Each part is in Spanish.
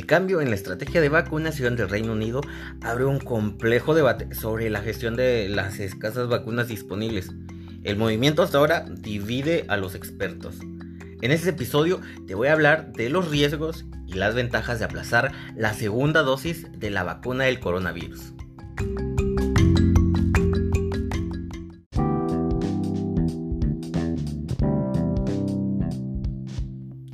El cambio en la estrategia de vacunación del Reino Unido abre un complejo debate sobre la gestión de las escasas vacunas disponibles. El movimiento hasta ahora divide a los expertos. En este episodio te voy a hablar de los riesgos y las ventajas de aplazar la segunda dosis de la vacuna del coronavirus.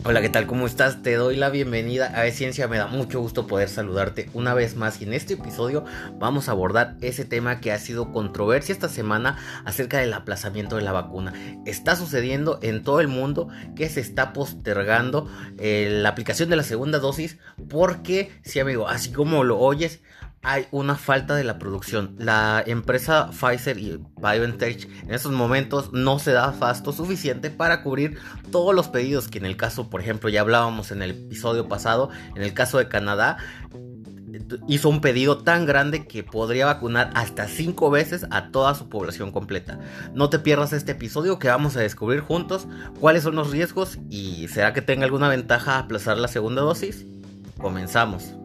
Hola, ¿qué tal? ¿Cómo estás? Te doy la bienvenida a Ciencia. Me da mucho gusto poder saludarte una vez más y en este episodio vamos a abordar ese tema que ha sido controversia esta semana acerca del aplazamiento de la vacuna. Está sucediendo en todo el mundo que se está postergando eh, la aplicación de la segunda dosis porque, sí amigo, así como lo oyes, hay una falta de la producción. La empresa Pfizer y BioNTech en estos momentos no se da fasto suficiente para cubrir todos los pedidos que en el caso, por ejemplo, ya hablábamos en el episodio pasado, en el caso de Canadá, hizo un pedido tan grande que podría vacunar hasta 5 veces a toda su población completa. No te pierdas este episodio que vamos a descubrir juntos cuáles son los riesgos y será que tenga alguna ventaja aplazar la segunda dosis. Comenzamos.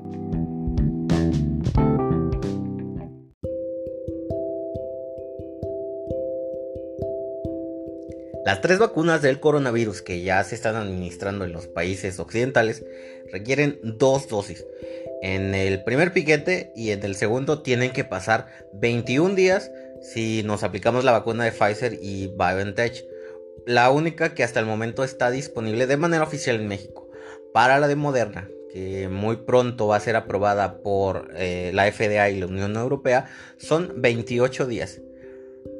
Las tres vacunas del coronavirus que ya se están administrando en los países occidentales requieren dos dosis. En el primer piquete y en el segundo tienen que pasar 21 días si nos aplicamos la vacuna de Pfizer y BioNTech. La única que hasta el momento está disponible de manera oficial en México. Para la de Moderna, que muy pronto va a ser aprobada por eh, la FDA y la Unión Europea, son 28 días.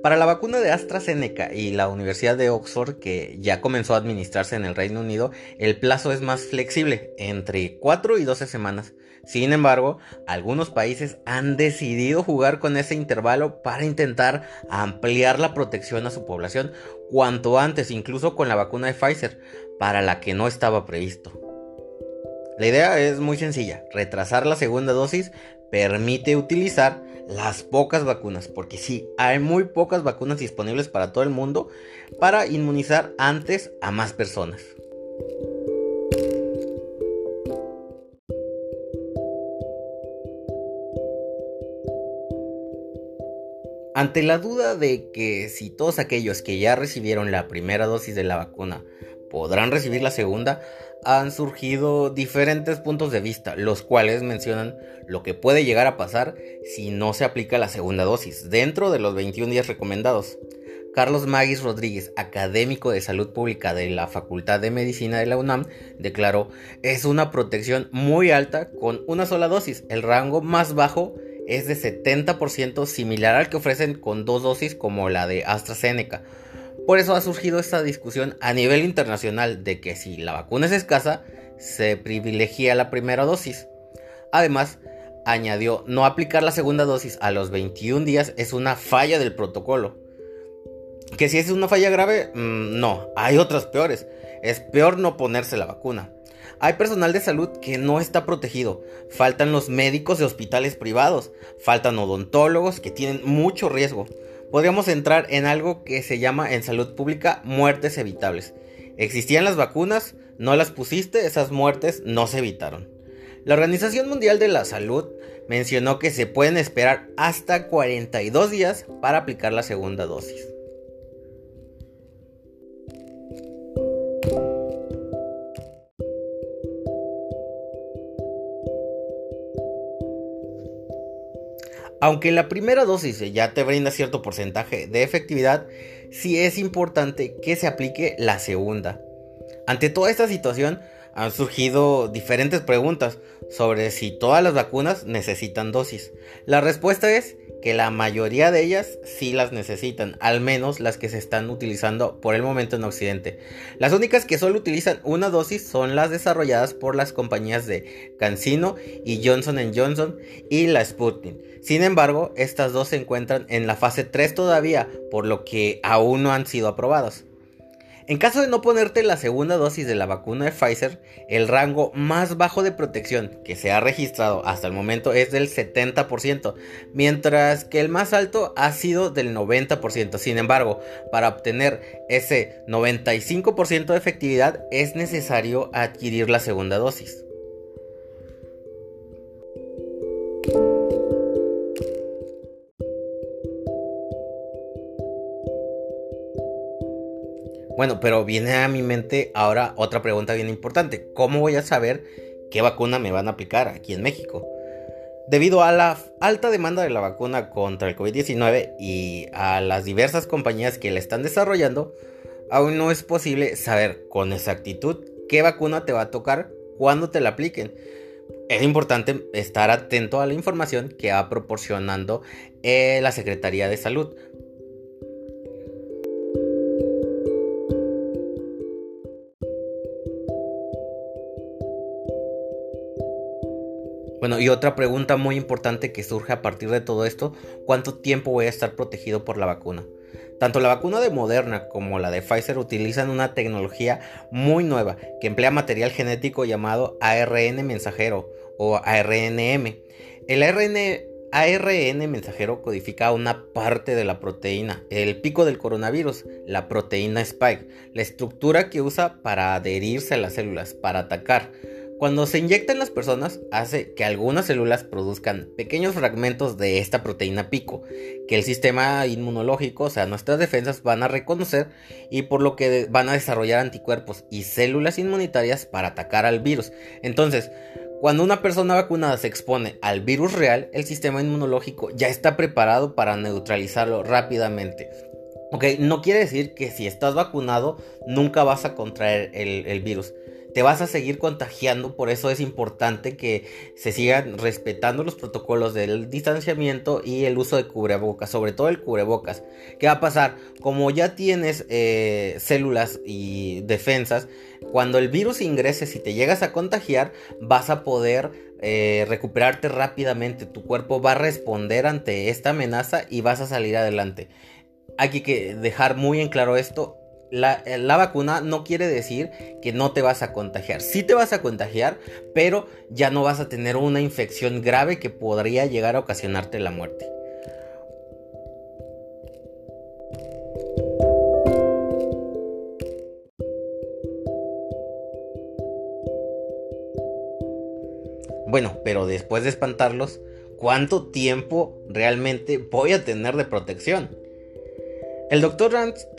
Para la vacuna de AstraZeneca y la Universidad de Oxford, que ya comenzó a administrarse en el Reino Unido, el plazo es más flexible, entre 4 y 12 semanas. Sin embargo, algunos países han decidido jugar con ese intervalo para intentar ampliar la protección a su población cuanto antes, incluso con la vacuna de Pfizer, para la que no estaba previsto. La idea es muy sencilla, retrasar la segunda dosis permite utilizar las pocas vacunas, porque sí, hay muy pocas vacunas disponibles para todo el mundo para inmunizar antes a más personas. Ante la duda de que si todos aquellos que ya recibieron la primera dosis de la vacuna podrán recibir la segunda, han surgido diferentes puntos de vista, los cuales mencionan lo que puede llegar a pasar si no se aplica la segunda dosis, dentro de los 21 días recomendados. Carlos Magis Rodríguez, académico de salud pública de la Facultad de Medicina de la UNAM, declaró, es una protección muy alta con una sola dosis. El rango más bajo es de 70% similar al que ofrecen con dos dosis como la de AstraZeneca. Por eso ha surgido esta discusión a nivel internacional de que si la vacuna es escasa, se privilegia la primera dosis. Además, añadió, no aplicar la segunda dosis a los 21 días es una falla del protocolo. Que si es una falla grave, mm, no, hay otras peores. Es peor no ponerse la vacuna. Hay personal de salud que no está protegido. Faltan los médicos de hospitales privados. Faltan odontólogos que tienen mucho riesgo podríamos entrar en algo que se llama en salud pública muertes evitables. Existían las vacunas, no las pusiste, esas muertes no se evitaron. La Organización Mundial de la Salud mencionó que se pueden esperar hasta 42 días para aplicar la segunda dosis. Aunque la primera dosis ya te brinda cierto porcentaje de efectividad, sí es importante que se aplique la segunda. Ante toda esta situación han surgido diferentes preguntas sobre si todas las vacunas necesitan dosis. La respuesta es que la mayoría de ellas sí las necesitan, al menos las que se están utilizando por el momento en Occidente. Las únicas que solo utilizan una dosis son las desarrolladas por las compañías de CanSino y Johnson Johnson y la Sputnik. Sin embargo, estas dos se encuentran en la fase 3 todavía, por lo que aún no han sido aprobadas. En caso de no ponerte la segunda dosis de la vacuna de Pfizer, el rango más bajo de protección que se ha registrado hasta el momento es del 70%, mientras que el más alto ha sido del 90%. Sin embargo, para obtener ese 95% de efectividad es necesario adquirir la segunda dosis. Bueno, pero viene a mi mente ahora otra pregunta bien importante. ¿Cómo voy a saber qué vacuna me van a aplicar aquí en México? Debido a la alta demanda de la vacuna contra el COVID-19 y a las diversas compañías que la están desarrollando, aún no es posible saber con exactitud qué vacuna te va a tocar cuando te la apliquen. Es importante estar atento a la información que va proporcionando eh, la Secretaría de Salud y otra pregunta muy importante que surge a partir de todo esto, ¿cuánto tiempo voy a estar protegido por la vacuna? Tanto la vacuna de Moderna como la de Pfizer utilizan una tecnología muy nueva que emplea material genético llamado ARN mensajero o ARNM. El ARN, ARN mensajero codifica una parte de la proteína, el pico del coronavirus, la proteína spike, la estructura que usa para adherirse a las células, para atacar. Cuando se inyecta en las personas, hace que algunas células produzcan pequeños fragmentos de esta proteína pico, que el sistema inmunológico, o sea, nuestras defensas van a reconocer y por lo que van a desarrollar anticuerpos y células inmunitarias para atacar al virus. Entonces, cuando una persona vacunada se expone al virus real, el sistema inmunológico ya está preparado para neutralizarlo rápidamente. Ok, no quiere decir que si estás vacunado nunca vas a contraer el, el virus te vas a seguir contagiando, por eso es importante que se sigan respetando los protocolos del distanciamiento y el uso de cubrebocas, sobre todo el cubrebocas. ¿Qué va a pasar? Como ya tienes eh, células y defensas, cuando el virus ingrese, si te llegas a contagiar, vas a poder eh, recuperarte rápidamente. Tu cuerpo va a responder ante esta amenaza y vas a salir adelante. Hay que dejar muy en claro esto eh, la, vacuna no quiere decir que no te vas a contagiar. Sí te vas a contagiar, pero ya no vas a tener una infección grave que podría llegar a ocasionarte la muerte. Bueno, pero después de espantarlos, ¿cuánto tiempo realmente voy a tener de protección? El doctor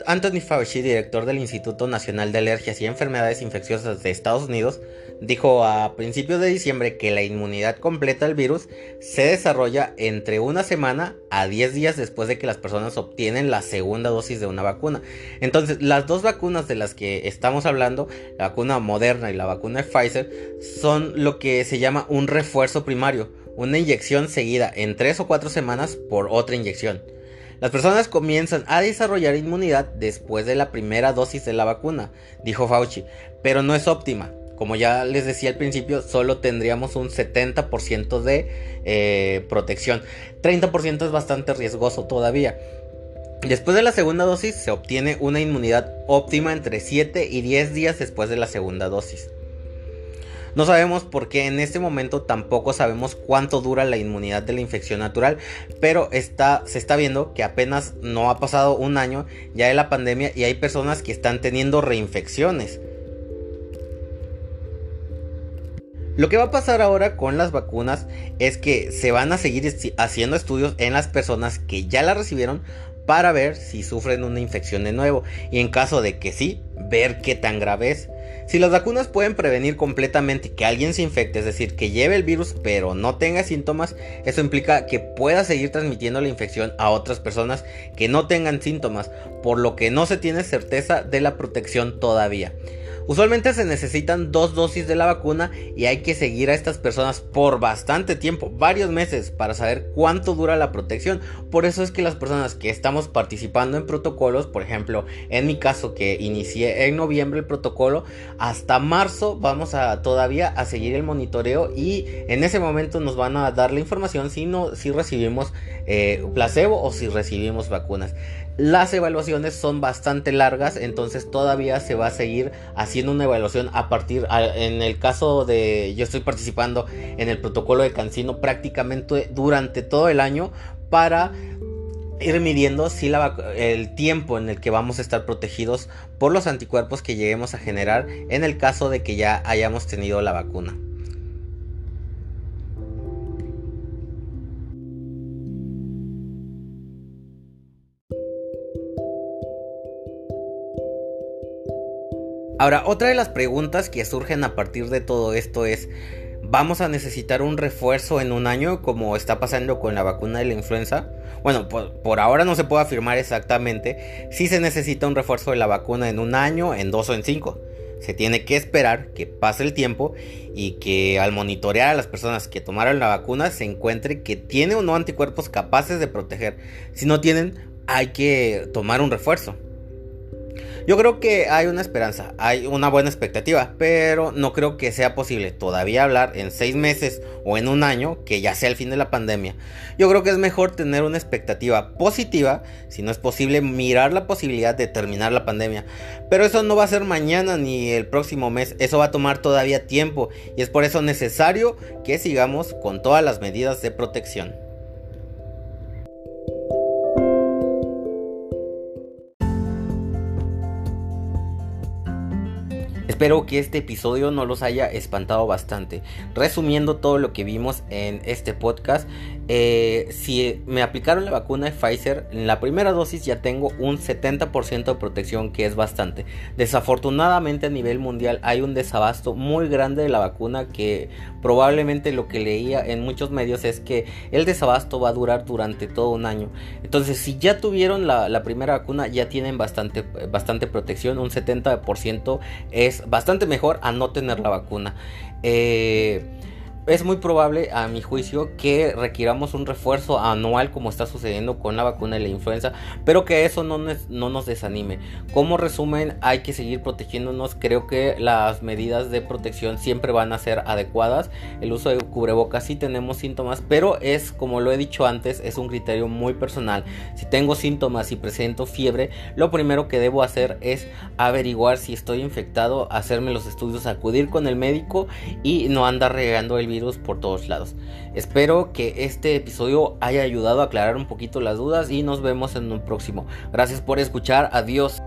Anthony Fauci, director del Instituto Nacional de Alergias y Enfermedades Infecciosas de Estados Unidos, dijo a principios de diciembre que la inmunidad completa al virus se desarrolla entre una semana a 10 días después de que las personas obtienen la segunda dosis de una vacuna. Entonces, las dos vacunas de las que estamos hablando, la vacuna Moderna y la vacuna Pfizer, son lo que se llama un refuerzo primario, una inyección seguida en 3 o 4 semanas por otra inyección. Las personas comienzan a desarrollar inmunidad después de la primera dosis de la vacuna, dijo Fauci, pero no es óptima. Como ya les decía al principio, solo tendríamos un 70% de eh, protección. 30% es bastante riesgoso todavía. Después de la segunda dosis se obtiene una inmunidad óptima entre 7 y 10 días después de la segunda dosis. No sabemos por qué en este momento tampoco sabemos cuánto dura la inmunidad de la infección natural, pero se está viendo que apenas no ha pasado un año ya de la pandemia y hay personas que están teniendo reinfecciones. Lo que va a pasar ahora con las vacunas es que se van a seguir haciendo estudios en las personas que ya la recibieron para ver si sufren una infección de nuevo y en caso de que sí, ver qué tan grave es. Si las vacunas pueden prevenir completamente que alguien se infecte, es decir, que lleve el virus pero no tenga síntomas, eso implica que pueda seguir transmitiendo la infección a otras personas que no tengan síntomas, por lo que no se tiene certeza de la protección todavía. Usualmente se necesitan dos dosis de la vacuna y hay que seguir a estas personas por bastante tiempo, varios meses, para saber cuánto dura la protección. Por eso es que las personas que estamos participando en protocolos, por ejemplo, en mi caso que inicié en noviembre el protocolo, hasta marzo vamos a todavía a seguir el monitoreo y en ese momento nos van a dar la información si, no, si recibimos eh, placebo o si recibimos vacunas. Las evaluaciones son bastante largas, entonces todavía se va a seguir haciendo una evaluación a partir, en el caso de, yo estoy participando en el protocolo de Cancino prácticamente durante todo el año para ir midiendo si el tiempo en el que vamos a estar protegidos por los anticuerpos que lleguemos a generar en el caso de que ya hayamos tenido la vacuna. Ahora, otra de las preguntas que surgen a partir de todo esto es, ¿vamos a necesitar un refuerzo en un año como está pasando con la vacuna de la influenza? Bueno, por, ahora no se puede afirmar exactamente si se necesita un refuerzo de la vacuna en un año, en dos o en cinco. Se tiene que esperar que pase el tiempo y que al monitorear a las personas que tomaron la vacuna se encuentre que tiene o no anticuerpos capaces de proteger. Si no tienen, hay que tomar un refuerzo. Yo creo que hay una esperanza, hay una buena expectativa, pero no creo que sea posible todavía hablar en seis meses o en un año que ya sea el fin de la pandemia. Yo creo que es mejor tener una expectativa positiva, si no es posible mirar la posibilidad de terminar la pandemia. Pero eso no va a ser mañana ni el próximo mes, eso va a tomar todavía tiempo y es por eso necesario que sigamos con todas las medidas de protección. Espero que este episodio no los haya espantado bastante. Resumiendo todo lo que vimos en este podcast, eh, si me aplicaron la vacuna de Pfizer, en la primera dosis ya tengo un 70% de protección, que es bastante. Desafortunadamente a nivel mundial hay un desabasto muy grande de la vacuna que probablemente lo que leía en muchos medios es que el desabasto va a durar durante todo un año. Entonces si ya tuvieron la, primera vacuna ya tienen bastante, bastante protección, un 70% es bastante mejor a no tener la vacuna. Eh, es muy probable, a mi juicio, que requiramos un refuerzo anual como está sucediendo con la vacuna de la influenza, pero que eso no, no, nos desanime. Como resumen, hay que seguir protegiéndonos. Creo que las medidas de protección siempre van a ser adecuadas. El uso de cubrebocas sí tenemos síntomas, pero es, como lo he dicho antes, es un criterio muy personal. Si tengo síntomas y presento fiebre, lo primero que debo hacer es averiguar si estoy infectado, hacerme los estudios, acudir con el médico y no andar regando el por todos lados. Espero que este episodio haya ayudado a aclarar un poquito las dudas y nos vemos en un próximo. Gracias por escuchar, adiós.